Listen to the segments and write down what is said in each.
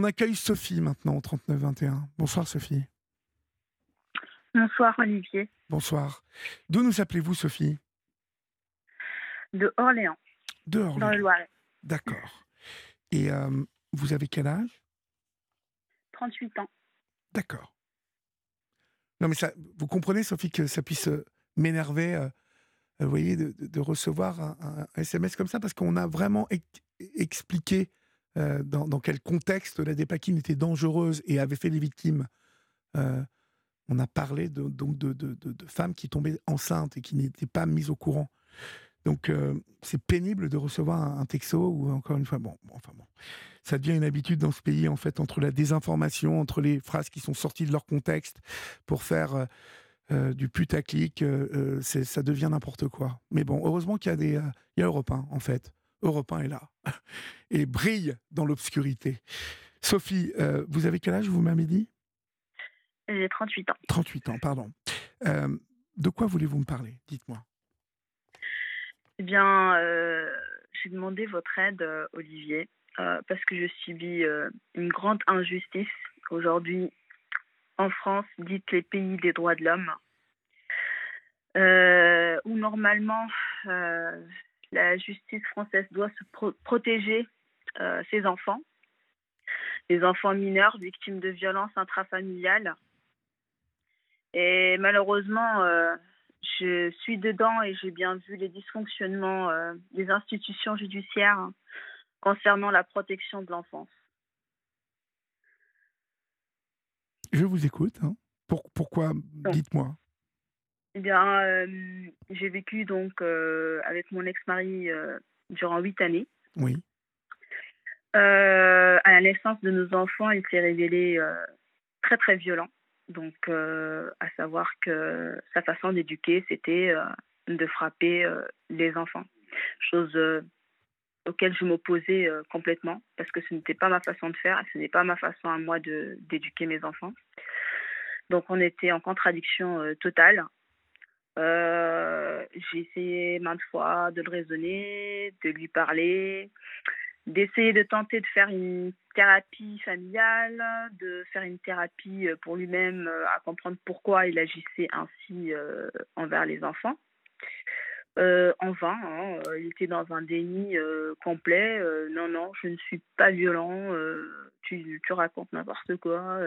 On accueille Sophie maintenant au 3921. Bonsoir Sophie. Bonsoir Olivier. Bonsoir. D'où nous appelez-vous Sophie? De Orléans. De Orléans. Dans le Loiret. D'accord. Et euh, vous avez quel âge? 38 ans. D'accord. Non mais ça, vous comprenez Sophie que ça puisse euh, m'énerver, euh, vous voyez, de, recevoir un, SMS comme ça parce qu'on a vraiment expliqué dans, quel contexte la dépakine était dangereuse et avait fait des victimes on a parlé de, donc de, femmes qui tombaient enceintes et qui n'étaient pas mises au courant. Donc euh, c'est pénible de recevoir un, texto ou encore une fois, bon, enfin bon, ça devient une habitude dans ce pays en fait entre la désinformation, entre les phrases qui sont sorties de leur contexte pour faire euh, euh, du putaclic, ça devient n'importe quoi. Mais bon, heureusement qu'il y a des, il y a Europe 1 en fait. Europe 1 est là et brille dans l'obscurité. Sophie, vous avez quel âge vous m'avez dit j'ai 38 ans. 38 ans, pardon. Euh, de quoi voulez-vous me parler? Dites-moi. Eh bien, euh, j'ai demandé votre aide, euh, Olivier, parce que je subis une grande injustice aujourd'hui en France, dite les pays des droits de l'homme, où normalement la justice française doit se protéger ses enfants, les enfants mineurs victimes de violences intrafamiliales et malheureusement, euh, je suis dedans et j'ai bien vu les dysfonctionnements euh, des institutions judiciaires concernant la protection de l'enfance. Je vous écoute. Hein. pourquoi Dites-moi. Eh bien, euh, j'ai vécu donc avec mon ex-mari durant huit années. Oui. à la naissance de nos enfants, il s'est révélé très très violent. Donc, euh, à savoir que sa façon d'éduquer, c'était euh, de frapper euh, les enfants. Chose auquel je m'opposais complètement parce que ce n'était pas ma façon de faire, ce n'est pas ma façon à moi d'éduquer mes enfants. Donc, on était en contradiction totale. J'ai essayé maintes fois de le raisonner, de lui parler, d'essayer de tenter de faire une thérapie familiale, de faire une thérapie euh, pour lui-même euh, à comprendre pourquoi il agissait ainsi euh, envers les enfants. en vain, hein, il était dans un déni complet. non, non, je ne suis pas violent. Tu, tu, racontes n'importe quoi.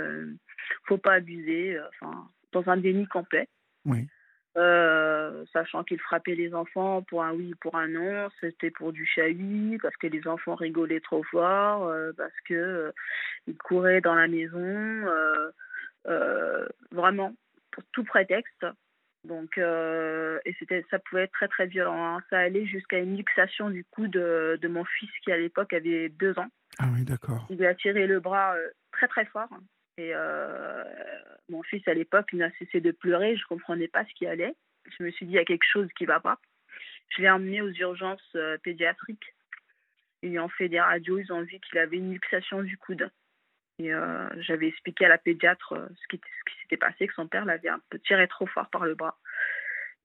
faut pas abuser. Enfin, dans un déni complet. Oui. Euh, sachant qu'il frappait les enfants pour un oui, pour un non, c'était pour du chahut, parce que les enfants rigolaient trop fort, euh, parce que euh, ils couraient dans la maison, vraiment pour tout prétexte. Donc, et c'était, ça pouvait être très très violent. Hein. Ça allait jusqu'à une luxation du cou de, de mon fils qui à l'époque avait deux ans. Ah oui, d'accord. Il lui a tiré le bras très très fort. Et euh, mon fils, à l'époque, n'a cessé de pleurer. Je ne comprenais pas ce qui allait. Je me suis dit, il y a quelque chose qui ne va pas. Je l'ai emmené aux urgences euh, pédiatriques. Ils ont fait des radios. Ils ont vu qu'il avait une luxation du coude. Et euh, j'avais expliqué à la pédiatre ce qui, qui s'était passé, que son père l'avait un peu tiré trop fort par le bras.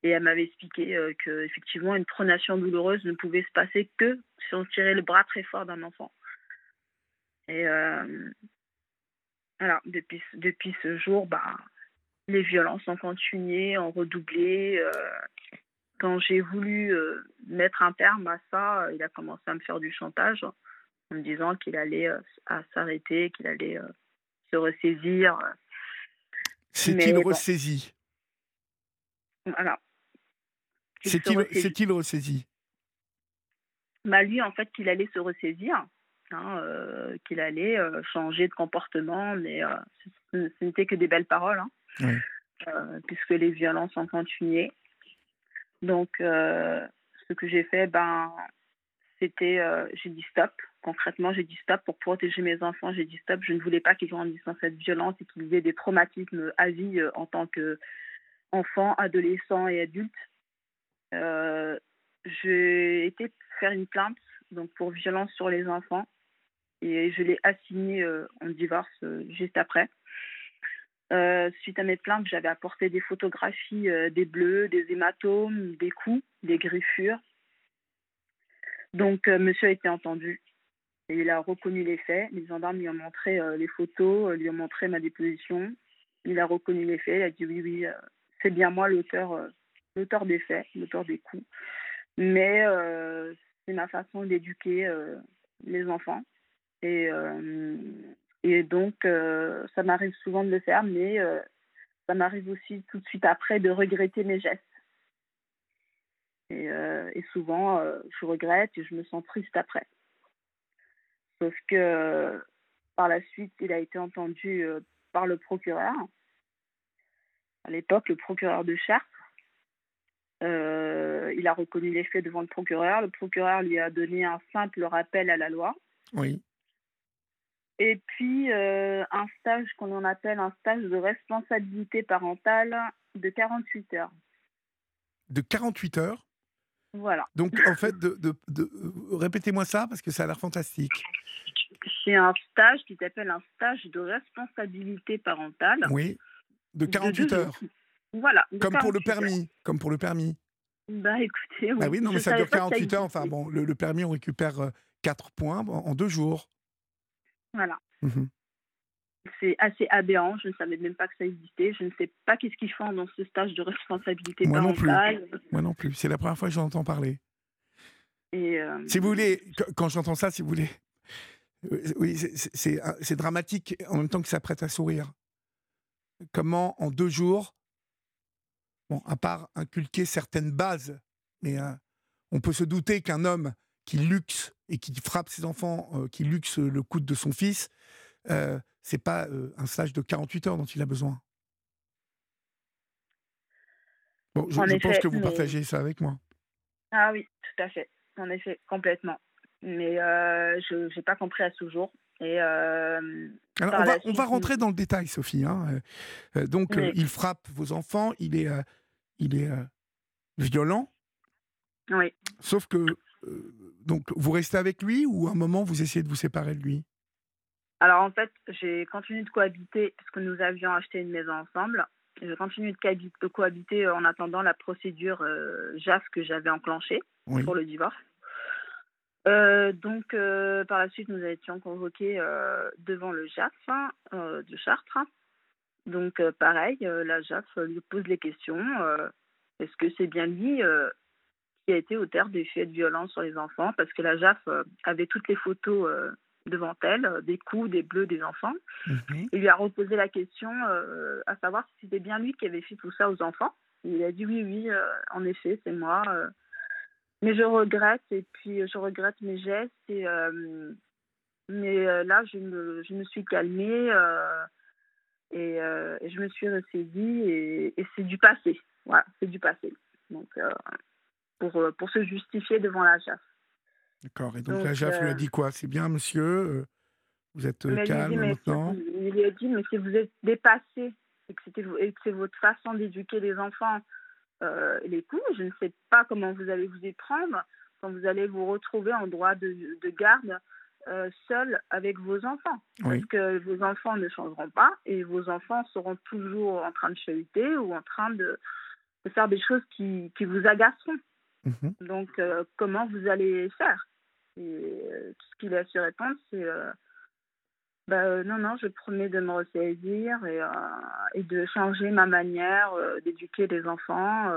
Et elle m'avait expliqué que effectivement une pronation douloureuse ne pouvait se passer que si on tirait le bras très fort d'un enfant. Et alors, depuis, depuis ce jour, bah, les violences ont continué, ont redoublé. Euh, quand j'ai voulu euh, mettre un terme à ça, euh, il a commencé à me faire du chantage en me disant qu'il allait s'arrêter, qu'il allait se ressaisir. C'est-il ressaisi Alors. C'est-il ressaisi bah, Lui, en fait, qu'il allait se ressaisir. Hein, euh, qu'il allait euh, changer de comportement, mais euh, ce, n'était que des belles paroles, hein, puisque les violences ont continué. Donc, ce que j'ai fait, ben, c'était, j'ai dit stop. Concrètement, j'ai dit stop pour protéger mes enfants. J'ai dit stop. Je ne voulais pas qu'ils grandissent dans cette violence et qu'ils aient des traumatismes à vie en tant qu'enfants, adolescents et adultes. j'ai été faire une plainte donc pour violence sur les enfants et je l'ai assigné euh, en divorce euh, juste après. Euh, suite à mes plaintes, j'avais apporté des photographies des bleus, des hématomes, des coups, des griffures. Donc, monsieur a été entendu. Et il a reconnu les faits. Les gendarmes lui ont montré les photos, lui ont montré ma déposition. Il a reconnu les faits. Il a dit oui, oui, c'est bien moi l'auteur, l'auteur des faits, l'auteur des coups. Mais c'est ma façon d'éduquer les enfants. Et, et donc, ça m'arrive souvent de le faire, mais ça m'arrive aussi tout de suite après de regretter mes gestes. Et, et souvent, je regrette et je me sens triste après. Sauf que par la suite, il a été entendu par le procureur. À l'époque, le procureur de Chartres. Euh, il a reconnu les faits devant le procureur. Le procureur lui a donné un simple rappel à la loi. Oui. Et puis, euh, un stage qu'on en appelle un stage de responsabilité parentale de 48 heures. De 48 heures? Voilà. Donc, en fait, de, de, de répétez-moi ça parce que ça a l'air fantastique. C'est un stage qui s'appelle un stage de responsabilité parentale. Oui, de 48 heures. Voilà. Comme pour le permis. Comme pour le permis. Bah écoutez, oui. Ah oui, non, mais ça dure 48 heures. Enfin bon, le, permis, on récupère 4 euh, points en, deux jours. Voilà. Mmh c'est assez aberrant. Je ne savais même pas que ça existait. Je ne sais pas qu'est-ce qu'ils font dans ce stage de responsabilité Moi parentale. Non plus. Moi non plus. C'est la première fois que j'en entends parler. Et euh, Si vous voulez, quand j'entends ça, si vous voulez, euh, oui, c'est dramatique en même temps que ça prête à sourire. Comment en deux jours, bon, à part inculquer certaines bases, mais euh, on peut se douter qu'un homme qui luxe et qui frappe ses enfants, euh, qui luxe le coude de son fils, euh, c'est pas un stage de 48 heures dont il a besoin. Bon, je, pense que vous partagez ça avec moi. Ah oui, tout à fait. En effet, complètement. Mais je n'ai pas compris à ce jour. Et alors, on va, on va, rentrer dans le détail, Sophie. Hein. donc, il frappe vos enfants, il est il est euh, violent. Oui. Sauf que, euh, donc, vous restez avec lui ou à un moment vous essayez de vous séparer de lui? Alors en fait, j'ai continué de cohabiter parce que nous avions acheté une maison ensemble. J'ai continué de, cohabiter en attendant la procédure euh, JAF que j'avais enclenchée pour le divorce. donc, par la suite, nous étions convoqués devant le JAF hein, de Chartres. Donc, euh, pareil, euh, la JAF lui pose les questions. Euh, est-ce que c'est bien lui qui a été auteur des faits de violence sur les enfants Parce que la JAF avait toutes les photos devant elle, des coups, des bleus des enfants. Mhm. Il lui a reposé la question à savoir si c'était bien lui qui avait fait tout ça aux enfants. il a dit oui, oui, en effet, c'est moi. mais je regrette, et puis je regrette mes gestes. Et, mais là, je me, je me suis calmée. Euh, et, je me suis ressaisie et, c'est du passé. Voilà, c'est du passé. Donc, euh, pour, euh, pour se justifier devant la JAF. D'accord. Et donc, la JAF lui a dit quoi? C'est bien, monsieur? Vous êtes calme maintenant? Il lui a dit, mais si vous êtes dépassé et que, c'est votre façon d'éduquer les enfants, les coups, je ne sais pas comment vous allez vous y prendre quand vous allez vous retrouver en droit de, de garde euh, seul avec vos enfants. Parce que vos enfants ne changeront pas et vos enfants seront toujours en train de chahuter ou en train de, faire des choses qui, qui vous agaceront. Mhm. Donc, euh, comment vous allez faire? Et euh, tout ce qu'il a su répondre, c'est bah, non, non, je promets de me ressaisir et, et de changer ma manière d'éduquer les enfants.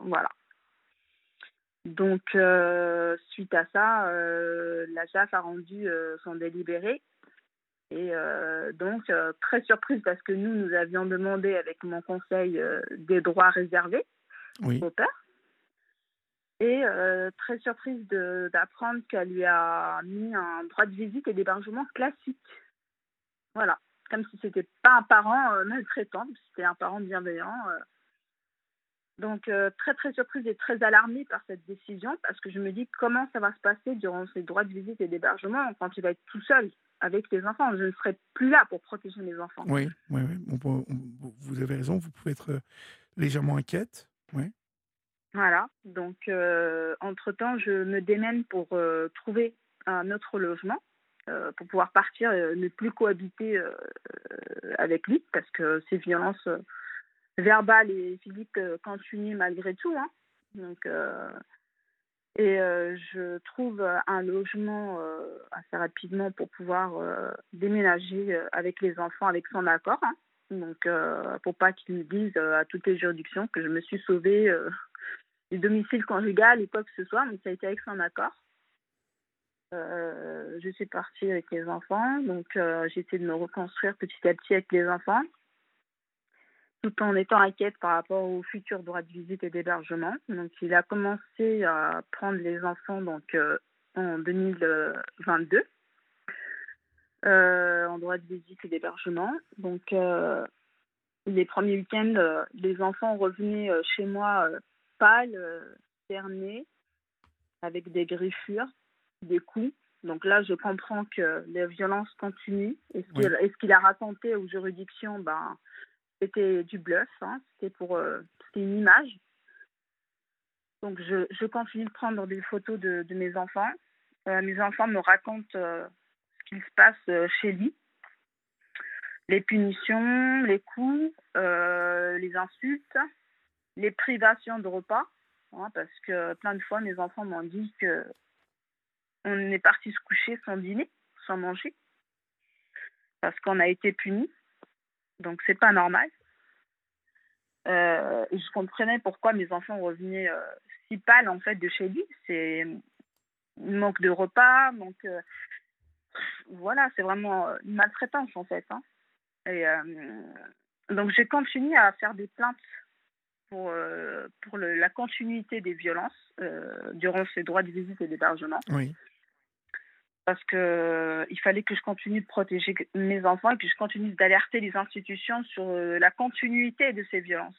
voilà. Donc, euh, suite à ça, euh, la JAF a rendu euh, son délibéré. Et donc, très surprise parce que nous, nous avions demandé avec mon conseil des droits réservés au père. Et très surprise d'apprendre qu'elle lui a mis un droit de visite et d'hébergement classique. Voilà. Comme si c'était pas un parent maltraitant, c'était un parent bienveillant. Donc, euh, très, très surprise et très alarmée par cette décision parce que je me dis comment ça va se passer durant ces droits de visite et d'hébergement quand il va être tout seul avec les enfants. Je ne serai plus là pour protéger mes enfants. Oui, oui, oui. vous avez raison, vous pouvez être euh, légèrement inquiète. Oui. Voilà. Donc, euh, entre-temps, je me démène pour trouver un autre logement. pour pouvoir partir, ne plus cohabiter avec lui, parce que ces violences verbal et physique continuent malgré tout. Hein. Donc, euh, Et je trouve un logement assez rapidement pour pouvoir déménager avec les enfants avec son accord. Hein. Donc, pour pas qu'ils me disent à toutes les juridictions que je me suis sauvée du domicile conjugal ou quoi que ce soit. Donc, ça a été avec son accord. je suis partie avec les enfants. Donc, j'ai essayé de me reconstruire petit à petit avec les enfants tout en étant inquiète par rapport au futur droit de visite et d'hébergement. Donc, il a commencé à prendre les enfants donc, euh, en 2022 euh, en droit de visite et d'hébergement. Donc, euh, les premiers week-ends, les enfants revenaient chez moi pâles, cernés, avec des griffures, des coups. Donc là, je comprends que les violences continuent. Et ce qu'il a raconté aux juridictions, ben, c'était du bluff, hein. c'était pour euh, une image. Donc je, je, continue de prendre des photos de, de mes enfants. Euh, mes enfants me racontent euh, ce qu'il se passe chez lui. Les punitions, les coups, les insultes, les privations de repas. Hein, parce que plein de fois, mes enfants m'ont dit que on est parti se coucher sans dîner, sans manger, parce qu'on a été punis. Donc c'est pas normal. Euh, je comprenais pourquoi mes enfants revenaient euh, si pâles en fait de chez lui. C'est manque de repas, manque euh, voilà, c'est vraiment une maltraitance en fait. Hein. Et donc j'ai continué à faire des plaintes pour, pour le, la continuité des violences durant ces droits de visite et d'hébergement. Oui parce que euh, il fallait que je continue de protéger mes enfants et que je continue d'alerter les institutions sur euh, la continuité de ces violences.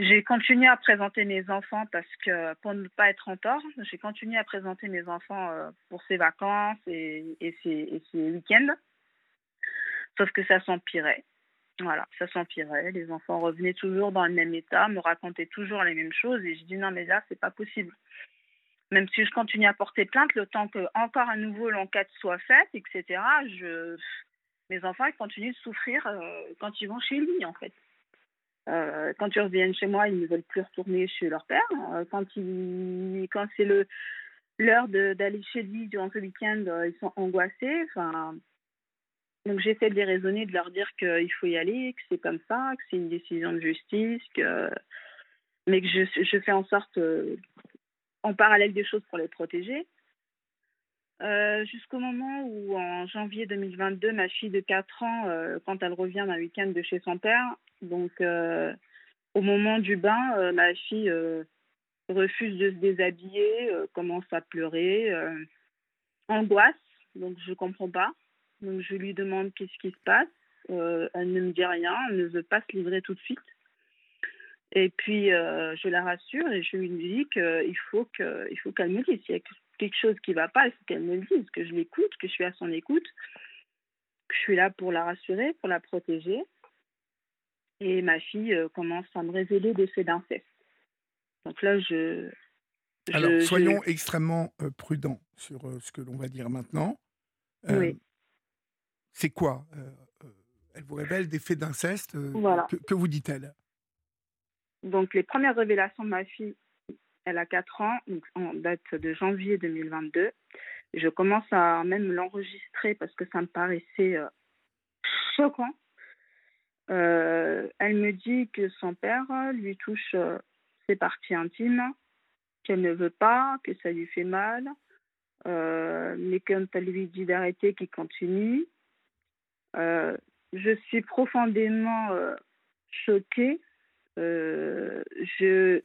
J'ai continué à présenter mes enfants parce que pour ne pas être en tort, j'ai continué à présenter mes enfants euh, pour ces vacances et, et ces, week-ends. Sauf que ça s'empirait. Voilà, ça s'empirait. Les enfants revenaient toujours dans le même état, me racontaient toujours les mêmes choses et je dis non mais là c'est pas possible même si je continue à porter plainte, le temps que encore à nouveau l'enquête soit faite, etc., mes enfants ils continuent de souffrir euh, quand ils vont chez lui, en fait. Euh, quand ils reviennent chez moi, ils ne veulent plus retourner chez leur père. Euh, quand, ils, quand c'est le, l'heure d'aller chez lui durant ce week-end, ils sont angoissés. Enfin, donc j'essaie de les raisonner, de leur dire qu'il faut y aller, que c'est comme ça, que c'est une décision de justice, que... mais que je, fais en sorte en parallèle des choses pour les protéger. Euh, jusqu'au moment où, en janvier 2022, ma fille de 4 ans, euh, quand elle revient d'un week-end de chez son père, donc euh, au moment du bain, ma fille refuse de se déshabiller, commence à pleurer, angoisse, donc je ne comprends pas. Donc je lui demande qu'est-ce qui se passe. elle ne me dit rien, elle ne veut pas se livrer tout de suite. Et puis, euh, je la rassure et je lui dis qu'il faut qu'elle me dise. S'il y a quelque chose qui ne va pas, il faut qu'elle me le dise, que je l'écoute, que je suis à son écoute, que je suis là pour la rassurer, pour la protéger. Et ma fille euh, commence à me révéler des faits d'inceste. Donc là, je. Alors, soyons extrêmement euh, prudents sur ce que l'on va dire maintenant. oui. C'est quoi Elle vous révèle des faits d'inceste. Voilà. que vous dit-elle? Donc, les premières révélations de ma fille, elle a 4 ans, donc en date de janvier 2022. Je commence à même l'enregistrer parce que ça me paraissait euh, choquant. Euh, elle me dit que son père lui touche euh, ses parties intimes, qu'elle ne veut pas, que ça lui fait mal, mais quand elle lui dit d'arrêter, qu'il continue. Je suis profondément choquée euh, je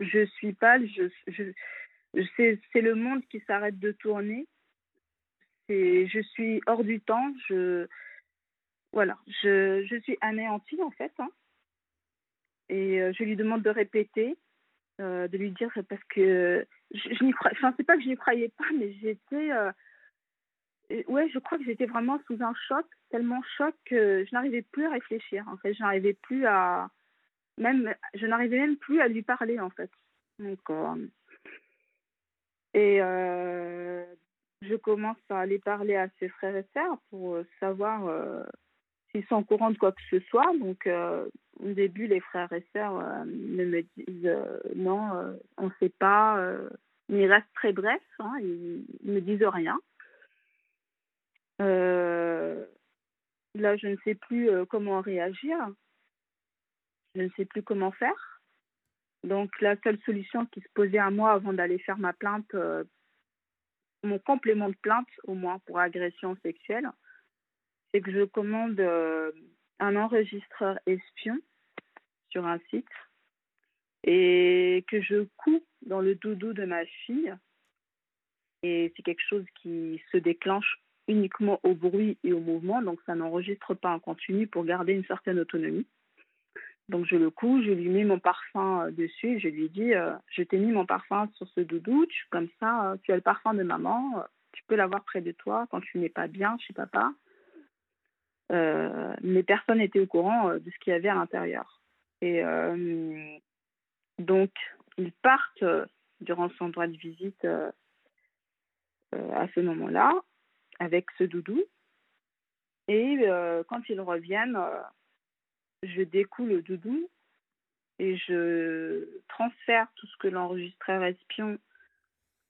je suis pâle, je, je, c'est le monde qui s'arrête de tourner. Je suis hors du temps, je, voilà, je, je suis anéantie en fait. Hein. Et euh, je lui demande de répéter, euh, de lui dire parce que je n'y crois, enfin c'est pas que je n'y croyais pas, mais j'étais, ouais, je crois que j'étais vraiment sous un choc, tellement choc que je n'arrivais plus à réfléchir. En fait, je n'arrivais plus à, même, je n'arrivais même plus à lui parler en fait. Donc, et euh, je commence à aller parler à ses frères et sœurs pour euh, savoir euh, s'ils sont au courant de quoi que ce soit. Donc au début, les frères et sœurs euh, me disent non, on ne sait pas. mais ils restent très brefs, hein, ils ne disent rien. Là, je ne sais plus comment réagir. Je ne sais plus comment faire. Donc, la seule solution qui se posait à moi avant d'aller faire ma plainte, mon complément de plainte, au moins pour agression sexuelle, c'est que je commande un enregistreur espion sur un site et que je couds dans le doudou de ma fille. Et c'est quelque chose qui se déclenche uniquement au bruit et au mouvement, donc ça n'enregistre pas en continu pour garder une certaine autonomie. Donc je le couds, je lui mets mon parfum euh, dessus je lui dis euh, Je t'ai mis mon parfum sur ce doudou, comme ça, euh, tu as le parfum de maman, tu peux l'avoir près de toi quand tu n'es pas bien chez papa. mais personne n'était au courant de ce qu'il y avait à l'intérieur. Et donc, ils partent durant son droit de visite à ce moment-là avec ce doudou. Et quand ils reviennent, je découle le doudou et je transfère tout ce que l'enregistreur espion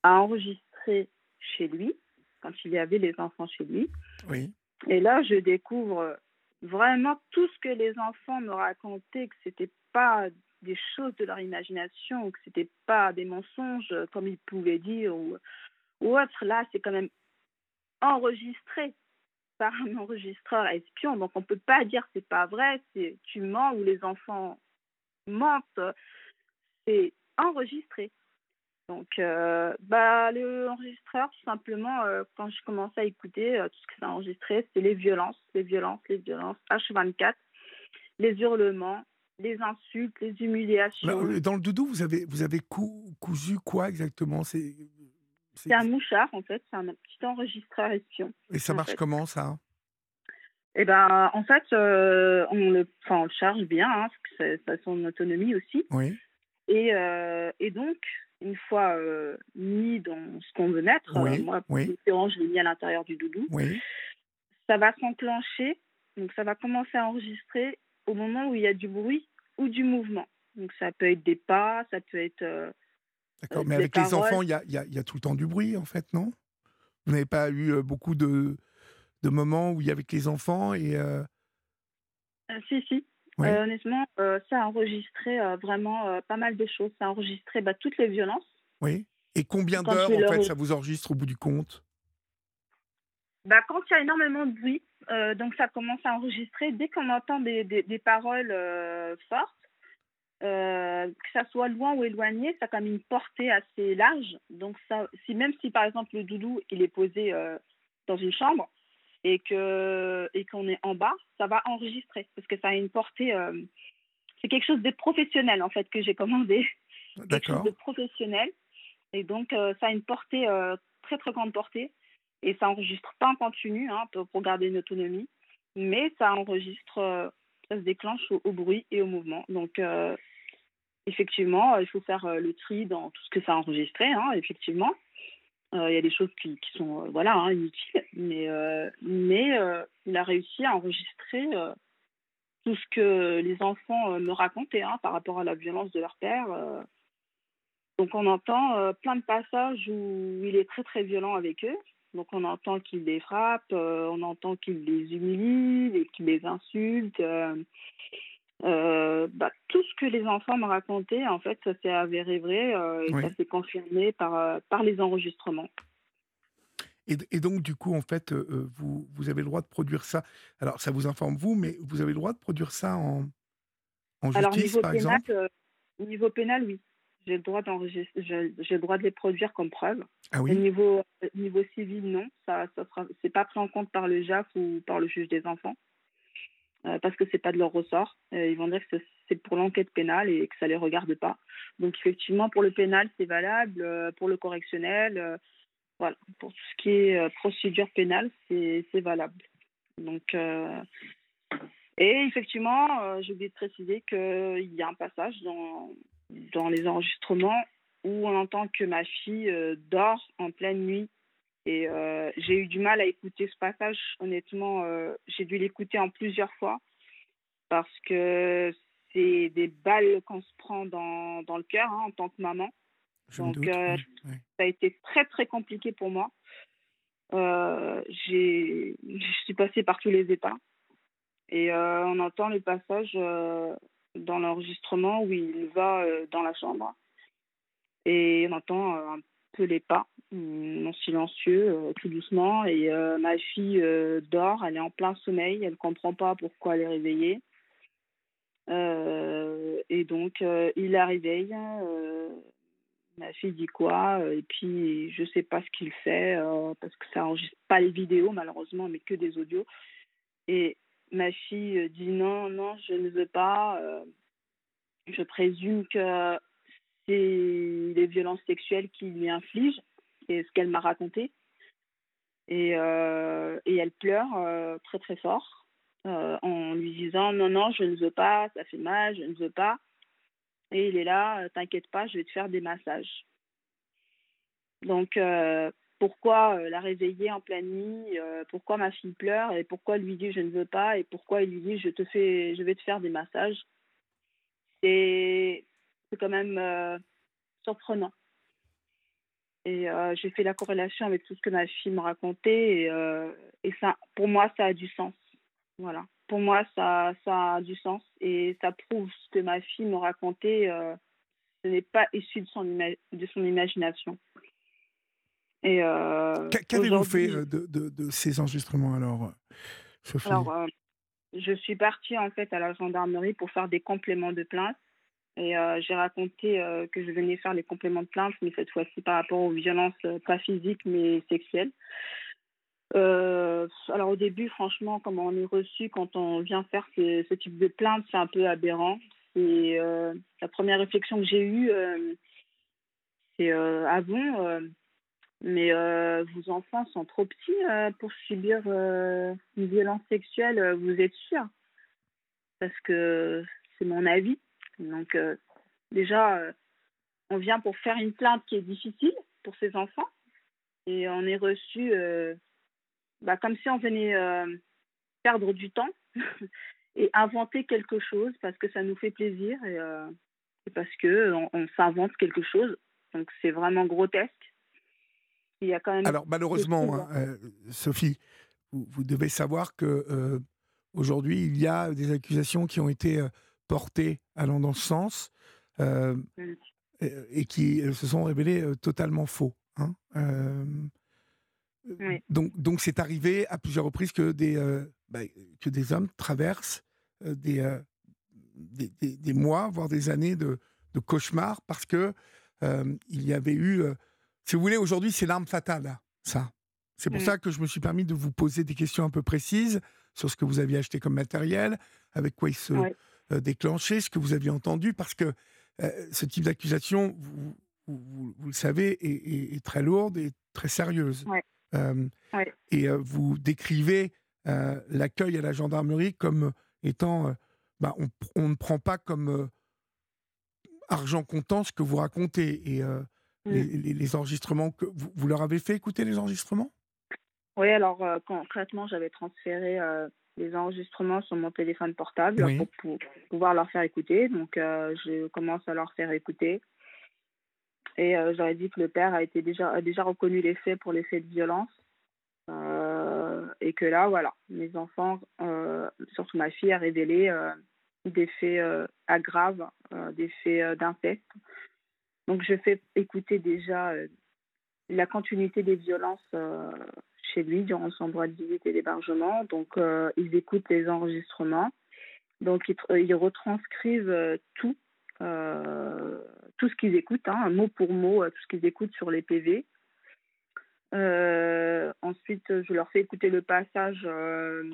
a enregistré chez lui, quand il y avait les enfants chez lui. Oui. Et là, je découvre vraiment tout ce que les enfants me racontaient, que c'était pas des choses de leur imagination, que c'était pas des mensonges comme ils pouvaient dire ou, ou autre. Là, c'est quand même enregistré par un enregistreur espion. Donc on ne peut pas dire c'est pas vrai, c'est tu mens ou les enfants mentent. C'est enregistré. Donc euh, bah, le enregistreur, tout simplement, euh, quand je commençais à écouter euh, tout ce que ça enregistré, c'est les violences, les violences, les violences, H24, les hurlements, les insultes, les humiliations. dans le doudou, vous avez, cousu quoi exactement? C'est un mouchard, en fait. C'est un petit enregistreur espion. Et ça marche comment, ça? Eh ben, en fait, euh, on, le, on le charge bien, hein, parce que ça a son autonomie aussi. Oui. Et, euh, et donc, une fois euh, mis dans ce qu'on veut mettre, moi, oui. je l'ai mis à l'intérieur du doudou, oui. ça va s'enclencher. Donc, ça va commencer à enregistrer au moment où il y a du bruit ou du mouvement. Donc, ça peut être des pas, ça peut être D'accord, mais avec les enfants, il y a, y a, tout le temps du bruit, en fait, non? Vous n'avez pas eu beaucoup de, de moments où il y avait les enfants et. Euh... si, si. honnêtement, ça a enregistré vraiment pas mal de choses. Ça a enregistré bah, toutes les violences. Oui. Et combien d'heures, en fait, ça vous enregistre au bout du compte? Bah, Quand il y a énormément de bruit, donc ça commence à enregistrer. Dès qu'on entend des, des, des paroles fortes, euh, que ça soit loin ou éloigné, ça a quand même une portée assez large. Donc, ça, si, même si par exemple le doudou il est posé euh, dans une chambre et que et qu'on est en bas, ça va enregistrer parce que ça a une portée. Euh, c'est quelque chose de professionnel en fait que j'ai commandé. chose de professionnel et donc ça a une portée très très grande portée et ça enregistre pas en continu hein, pour, pour garder une autonomie, mais ça enregistre ça se déclenche au, bruit et au mouvement. Donc, euh, effectivement, il faut faire euh, le tri dans tout ce que ça a enregistré, hein, effectivement. Euh, il y a des choses qui, sont voilà, hein, inutiles, mais, mais il a réussi à enregistrer tout ce que les enfants me racontaient hein, par rapport à la violence de leur père. Donc on entend plein de passages où il est très très violent avec eux. Donc on entend qu'il les frappe, euh, on entend qu'il les humilie, qu'il les insulte. Euh, euh, bah, tout ce que les enfants m'ont raconté, en fait, ça s'est avéré vrai et ça s'est confirmé par, par les enregistrements. Et, donc, du coup, en fait, vous, vous avez le droit de produire ça. Alors, ça vous informe vous, mais vous avez le droit de produire ça en, en justice, par exemple? Niveau pénal, oui j'ai le droit d'enregistrer, j'ai le droit de les produire comme preuve. Ah Au niveau, niveau civil, non, ça, ça sera, c'est pas pris en compte par le JAF ou par le juge des enfants, euh, parce que c'est pas de leur ressort. Euh, ils vont dire que c'est pour l'enquête pénale et que ça les regarde pas. Donc effectivement, pour le pénal, c'est valable. Euh, pour le correctionnel, voilà, pour tout ce qui est procédure pénale, c'est valable. Donc et effectivement, j'ai oublié de préciser qu'il y a un passage dans, dans les enregistrements où on entend que ma fille euh, dort en pleine nuit. Et euh, j'ai eu du mal à écouter ce passage. Honnêtement, euh, j'ai dû l'écouter en plusieurs fois parce que c'est des balles qu'on se prend dans, dans le cœur hein, en tant que maman. Donc, ça a été très, très compliqué pour moi. je suis passée par tous les états. Et on entend le passage dans l'enregistrement où il va dans la chambre. Et on entend un peu les pas, mm, en silencieux, tout doucement. Et ma fille dort, elle est en plein sommeil, elle ne comprend pas pourquoi elle est réveillée. Euh, et donc, euh, il la réveille. Euh, ma fille dit quoi? Et puis, je sais pas ce qu'il fait parce que ça enregistre pas les vidéos, malheureusement, mais que des audios. Et ma fille dit non, non, je ne veux pas. je présume que c'est les violences sexuelles qu'il lui inflige, c'est ce qu'elle m'a raconté. Et, et elle pleure très très fort. Euh, en lui disant non, non, je ne veux pas, ça fait mal, je ne veux pas. Et il est là, euh, t'inquiète pas, je vais te faire des massages. Donc, euh, pourquoi la réveiller en pleine nuit Pourquoi ma fille pleure Et pourquoi lui dit je ne veux pas Et pourquoi il lui dit je, te fais, je vais te faire des massages C'est quand même surprenant. Et j'ai fait la corrélation avec tout ce que ma fille me racontait. Et, et ça, pour moi, ça a du sens. Voilà. Pour moi, ça, ça a du sens et ça prouve ce que ma fille me racontait. Euh, ce n'est pas issu de son, de son imagination. Et euh, Qu'avez-vous fait euh, de, de, de, ces enregistrements alors, Sophie alors, Je suis partie en fait à la gendarmerie pour faire des compléments de plainte. Et j'ai raconté que je venais faire les compléments de plainte, mais cette fois-ci par rapport aux violences, pas physiques, mais sexuelles. Euh, alors au début, franchement, comment on est reçu quand on vient faire ce, type de plainte, c'est un peu aberrant. C'est euh, la première réflexion que j'ai eue, euh, c'est ah mais vos enfants sont trop petits pour subir une violence sexuelle, vous êtes sûr? Parce que c'est mon avis. Donc déjà, on vient pour faire une plainte qui est difficile pour ces enfants et on est reçu bah, comme si on venait euh, perdre du temps et inventer quelque chose parce que ça nous fait plaisir et, euh, parce que on, s'invente quelque chose. Donc c'est vraiment grotesque. Il y a quand même Alors malheureusement, hein, euh, Sophie, vous, devez savoir que aujourd'hui il y a des accusations qui ont été portées allant dans ce sens mm. et, qui se sont révélées totalement faux. Hein. Donc, donc c'est arrivé à plusieurs reprises que des, euh, bah, que des hommes traversent euh, euh, des, des, des, mois, voire des années de, de cauchemars parce que il y avait eu, si vous voulez, aujourd'hui c'est l'arme fatale, ça. C'est pour ça que je me suis permis de vous poser des questions un peu précises sur ce que vous aviez acheté comme matériel, avec quoi il se déclenchait, ce que vous aviez entendu, parce que ce type d'accusation, vous, vous, vous, le savez, est, est, très lourde et très sérieuse. Et vous décrivez l'accueil à la gendarmerie comme étant, bah, on, ne prend pas comme argent comptant ce que vous racontez. Et mmh. les, enregistrements, que vous, leur avez fait écouter les enregistrements? Oui, alors concrètement, j'avais transféré les enregistrements sur mon téléphone portable pour, pouvoir leur faire écouter. Donc, je commence à leur faire écouter. Et euh, j'aurais dit que le père a, été déjà, a déjà reconnu les faits pour les faits de violence. Euh, et que là, voilà, mes enfants, euh, surtout ma fille, a révélé des faits aggraves, des faits d'inceste. Donc je fais écouter déjà la continuité des violences chez lui durant son droit de visite et d'hébergement. Donc ils écoutent les enregistrements. Donc ils, retranscrivent tout tout ce qu'ils écoutent, hein, mot pour mot, euh, tout ce qu'ils écoutent sur les PV. Euh, ensuite, je leur fais écouter le passage euh,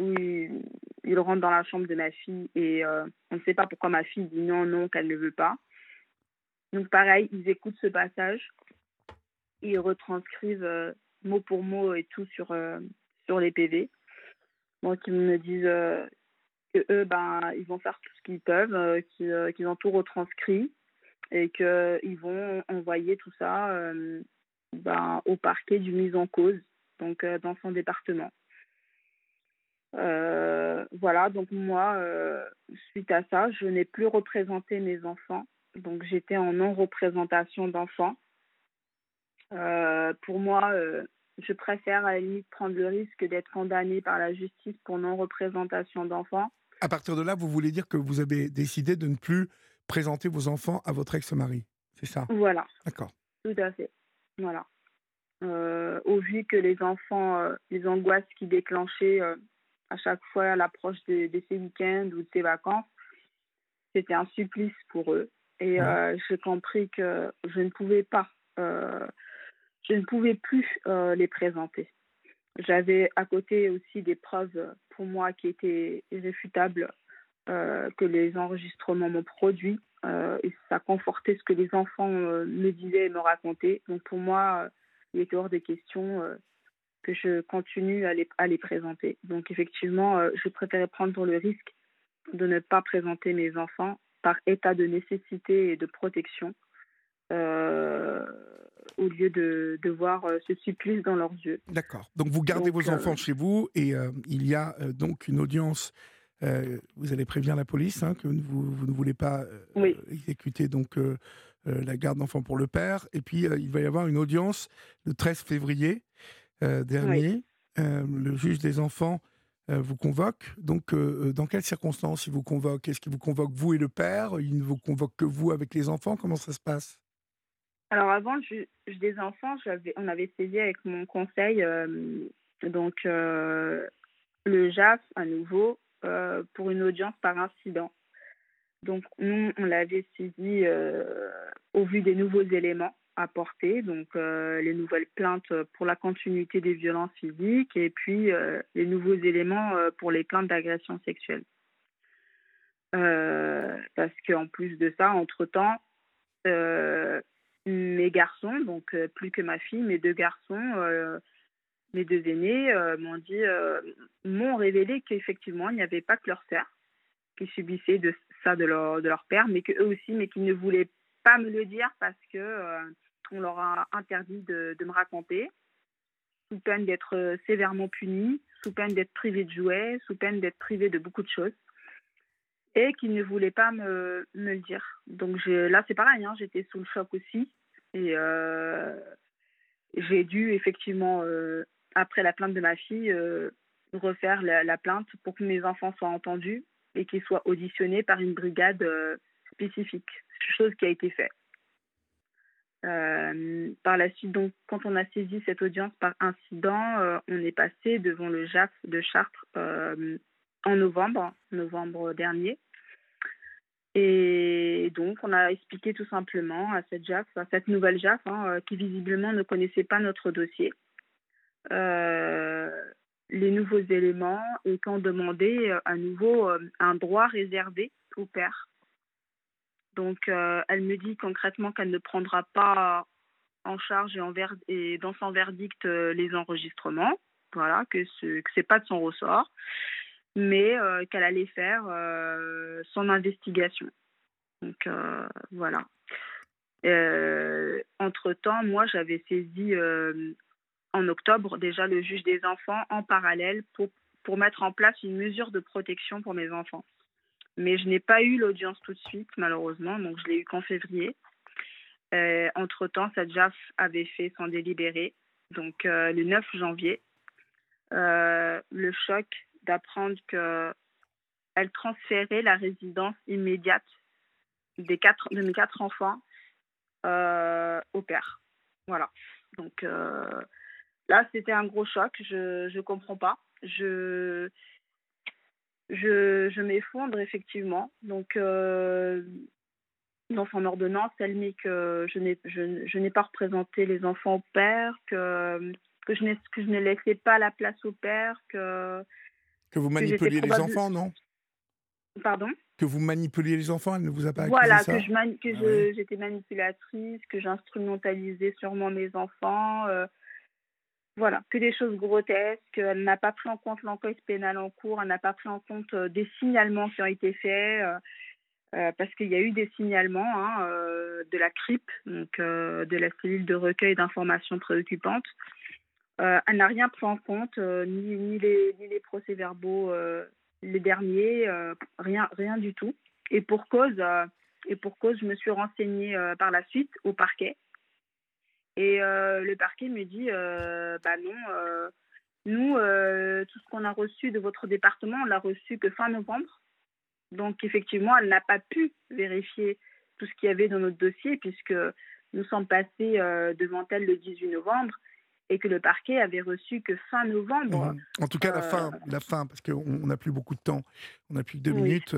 où ils, rentrent dans la chambre de ma fille et on ne sait pas pourquoi ma fille dit non, non, qu'elle ne veut pas. Donc pareil, ils écoutent ce passage, ils retranscrivent mot pour mot et tout sur, sur les PV. Donc ils me disent que eux, ben, ils vont faire tout ce qu'ils peuvent, qu'ils ont tout retranscrit et qu'ils vont envoyer tout ça euh, ben, au parquet du mise en cause, donc euh, dans son département. voilà, donc moi, suite à ça, je n'ai plus représenté mes enfants. Donc j'étais en non-représentation d'enfants. pour moi, je préfère à la limite prendre le risque d'être condamnée par la justice pour non-représentation d'enfants. À partir de là, vous voulez dire que vous avez décidé de ne plus présenter vos enfants à votre ex-mari, c'est ça? Voilà. D'accord. Tout à fait. Voilà. Euh, au vu que les enfants, euh, les angoisses qui déclenchaient euh, à chaque fois à l'approche de, ces week-ends ou de ces vacances, c'était un supplice pour eux. Et j'ai compris que je ne pouvais pas je ne pouvais plus euh, les présenter. J'avais à côté aussi des preuves pour moi qui étaient irréfutables euh, que les enregistrements m'ont produit euh, et ça confortait ce que les enfants me disaient et me racontaient. Donc pour moi, il était hors des questions que je continue à les, à les présenter. Donc effectivement, je préférais prendre le risque de ne pas présenter mes enfants par état de nécessité et de protection au lieu de, de voir euh, ce supplice dans leurs yeux. D'accord. Donc vous gardez vos enfants euh, chez vous et euh, il y a donc une audience. vous allez prévenir la police hein, que vous, vous, ne voulez pas exécuter donc la garde d'enfants pour le père. Et puis il va y avoir une audience le 13 février dernier. le juge des enfants vous convoque. Donc, dans quelles circonstances il vous convoque? Est-ce qu'il vous convoque vous et le père? Il ne vous convoque que vous avec les enfants? Comment ça se passe? Alors avant le juge des enfants, on avait saisi avec mon conseil euh, donc euh, le JAF à nouveau euh, pour une audience par incident. Donc nous, on l'avait saisi au vu des nouveaux éléments apportés, donc les nouvelles plaintes pour la continuité des violences physiques et puis les nouveaux éléments pour les plaintes d'agression sexuelle. parce qu'en plus de ça, entre-temps, mes garçons, donc euh, plus que ma fille, mes deux garçons, euh, mes deux aînés, euh, m'ont dit, m'ont révélé qu'effectivement, il n'y avait pas que leur sœur qui subissait de ça de leur, de leur père, mais qu'eux aussi, mais qu'ils ne voulaient pas me le dire parce que on leur a interdit de, me raconter, sous peine d'être sévèrement punis, sous peine d'être privés de jouets, sous peine d'être privés de beaucoup de choses et qu'ils ne voulaient pas me, le dire. Donc là, c'est pareil, hein, j'étais sous le choc aussi. Et euh, j'ai dû effectivement, euh, après la plainte de ma fille, euh, refaire la, plainte pour que mes enfants soient entendus et qu'ils soient auditionnés par une brigade spécifique, chose qui a été faite. Par la suite, donc, quand on a saisi cette audience par incident, on est passé devant le JAF de Chartres en novembre, novembre dernier. Et donc, on a expliqué tout simplement à cette JAF, à cette nouvelle JAF, hein, euh, qui visiblement ne connaissait pas notre dossier, euh, les nouveaux éléments et qu'on demandait euh, à nouveau un droit réservé au père. Donc, elle me dit concrètement qu'elle ne prendra pas en charge et, dans son verdict les enregistrements, voilà, que ce n'est pas de son ressort mais euh, qu'elle allait faire euh, son investigation. Donc euh, voilà. Entre-temps, moi, j'avais saisi en octobre déjà le juge des enfants en parallèle pour, pour mettre en place une mesure de protection pour mes enfants. Mais je n'ai pas eu l'audience tout de suite, malheureusement, donc je l'ai eu qu'en février. Entre-temps, cette JAF avait fait son délibéré, donc le 9 janvier. le choc d'apprendre qu'elle transférait la résidence immédiate des quatre, de mes quatre enfants euh, au père. Voilà. Donc euh, là, c'était un gros choc. Je ne comprends pas. Je, je, je m'effondre effectivement. Donc, euh, dans son ordonnance, elle met que je n'ai, je, je n'ai pas représenté les enfants au père, que, que, je, que je ne laissais pas la place au père, que que vous manipuliez les enfants, non? Pardon? Que vous manipuliez les enfants, elle ne vous a pas Voilà, ça que, je que j'étais manipulatrice, que j'instrumentalisais sûrement mes enfants. Euh, voilà, que des choses grotesques. Elle n'a pas pris en compte l'enquête pénale en cours, elle n'a pas pris en compte euh, des signalements qui ont été faits. Euh, parce qu'il y a eu des signalements hein, de la CRIP, donc de la cellule de recueil d'informations préoccupantes, elle n'a rien pris en compte, ni, les, procès-verbaux, les derniers, rien, rien du tout. Et pour cause, et pour cause, je me suis renseignée par la suite au parquet. Et le parquet me dit, bah non, nous, tout ce qu'on a reçu de votre département, on l'a reçu que fin novembre. Donc effectivement, elle n'a pas pu vérifier tout ce qu'il y avait dans notre dossier puisque nous sommes passés devant elle le 18 novembre et que le parquet avait reçu que fin novembre. En tout cas, la fin, la fin, parce qu'on n'a plus beaucoup de temps, on n'a plus que deux minutes.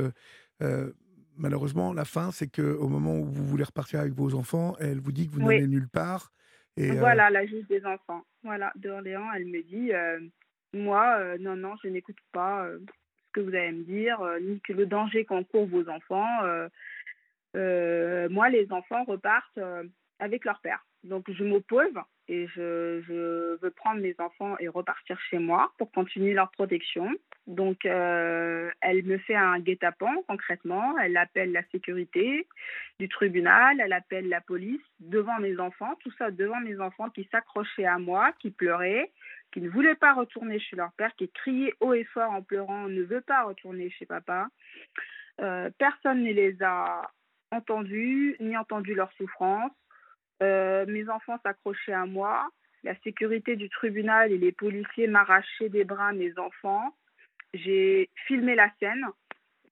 malheureusement, la fin, c'est qu'au moment où vous voulez repartir avec vos enfants, elle vous dit que vous n'allez nulle part. Et, voilà, la juge des enfants, voilà, d'Orléans, elle me dit, moi, non, non, je n'écoute pas ce que vous allez me dire, ni que le danger qu'encourent vos enfants. moi, les enfants repartent avec leur père. Donc, je m'oppose et je, veux prendre mes enfants et repartir chez moi pour continuer leur protection. Donc, euh, elle me fait un guet-apens concrètement. Elle appelle la sécurité du tribunal, elle appelle la police devant mes enfants, tout ça devant mes enfants qui s'accrochaient à moi, qui pleuraient, qui ne voulaient pas retourner chez leur père, qui criaient haut et fort en pleurant, ne veut pas retourner chez papa. Euh, personne ne les a entendus, ni entendu leur souffrance. Euh, mes enfants s'accrochaient à moi. La sécurité du tribunal et les policiers m'arrachaient des bras mes enfants. J'ai filmé la scène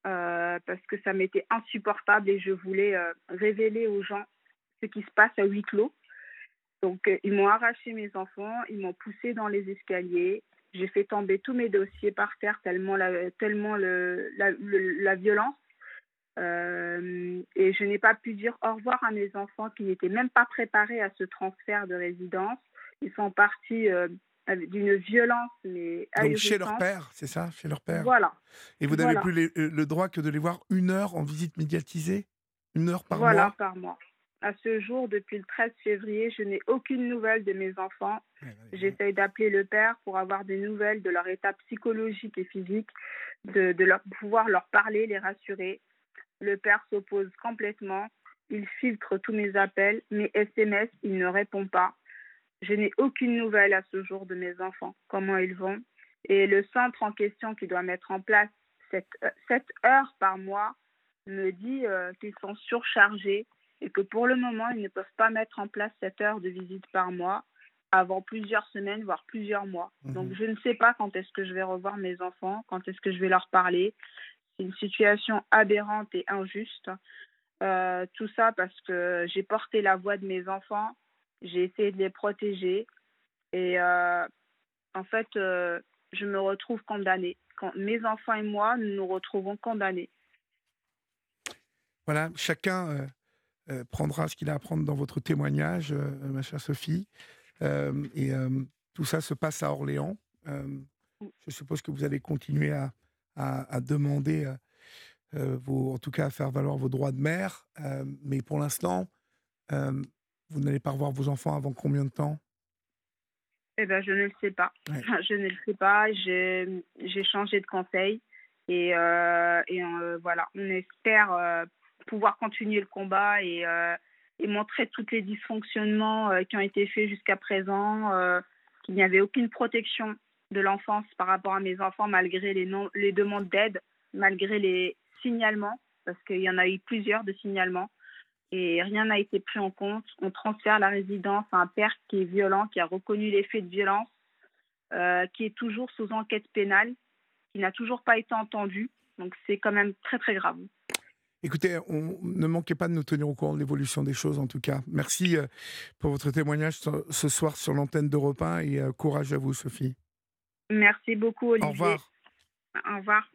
euh, parce que ça m'était insupportable et je voulais révéler aux gens ce qui se passe à huis clos. Donc, ils m'ont arraché mes enfants, ils m'ont poussé dans les escaliers. J'ai fait tomber tous mes dossiers par terre tellement la, tellement le, la violence. Euh, et je n'ai pas pu dire au revoir à mes enfants qui n'étaient même pas préparés à ce transfert de résidence. Ils sont partis euh, d'une violence mais Donc chez leur père, c'est ça, chez leur père. Voilà. Et vous n'avez plus euh, le droit que de les voir une heure en visite médiatisée, une heure par mois? Voilà, par mois. À ce jour, depuis le 13 février, je n'ai aucune nouvelle de mes enfants. J'essaye d'appeler le père pour avoir des nouvelles de leur état psychologique et physique, de, de leur, pouvoir leur parler, les rassurer. Le père s'oppose complètement. Il filtre tous mes appels, mes SMS, il ne répond pas. Je n'ai aucune nouvelle à ce jour de mes enfants, comment ils vont. Et le centre en question qui doit mettre en place cette, euh, heure par mois me dit euh, qu'ils sont surchargés et que pour le moment, ils ne peuvent pas mettre en place cette heure de visite par mois avant plusieurs semaines, voire plusieurs mois. Mmh Donc, je ne sais pas quand est-ce que je vais revoir mes enfants, quand est-ce que je vais leur parler une situation aberrante et injuste. Euh, tout ça parce que j'ai porté la voix de mes enfants, j'ai essayé de les protéger et euh, en fait, euh, je me retrouve condamnée. Quand mes enfants et moi, nous nous retrouvons condamnés. Voilà, chacun prendra ce qu'il a à prendre dans votre témoignage, ma chère Sophie. et tout ça se passe à Orléans. je suppose que vous allez continuer à, à, demander, euh, euh, vos, en tout cas à faire valoir vos droits de mère. Euh, mais pour l'instant, vous n'allez pas revoir vos enfants avant combien de temps? Eh ben, je ne le sais pas. Je ne le sais pas. J'ai changé de conseil. Et, et voilà, on espère pouvoir continuer le combat et, et, montrer tous les dysfonctionnements qui ont été faits jusqu'à présent, qu'il n'y avait aucune protection de l'enfance par rapport à mes enfants, malgré les, demandes d'aide, malgré les signalements, parce qu'il y en a eu plusieurs de signalements, et rien n'a été pris en compte. On transfère la résidence à un père qui est violent, qui a reconnu les faits de violence, euh, qui est toujours sous enquête pénale, qui n'a toujours pas été entendu. Donc c'est quand même très très grave. Écoutez, on, ne manquez pas de nous tenir au courant de l'évolution des choses en tout cas. Merci euh, pour votre témoignage ce soir sur l'antenne d'Europe 1 et euh, courage à vous Sophie. Merci beaucoup, Olivier. Au revoir. Au revoir.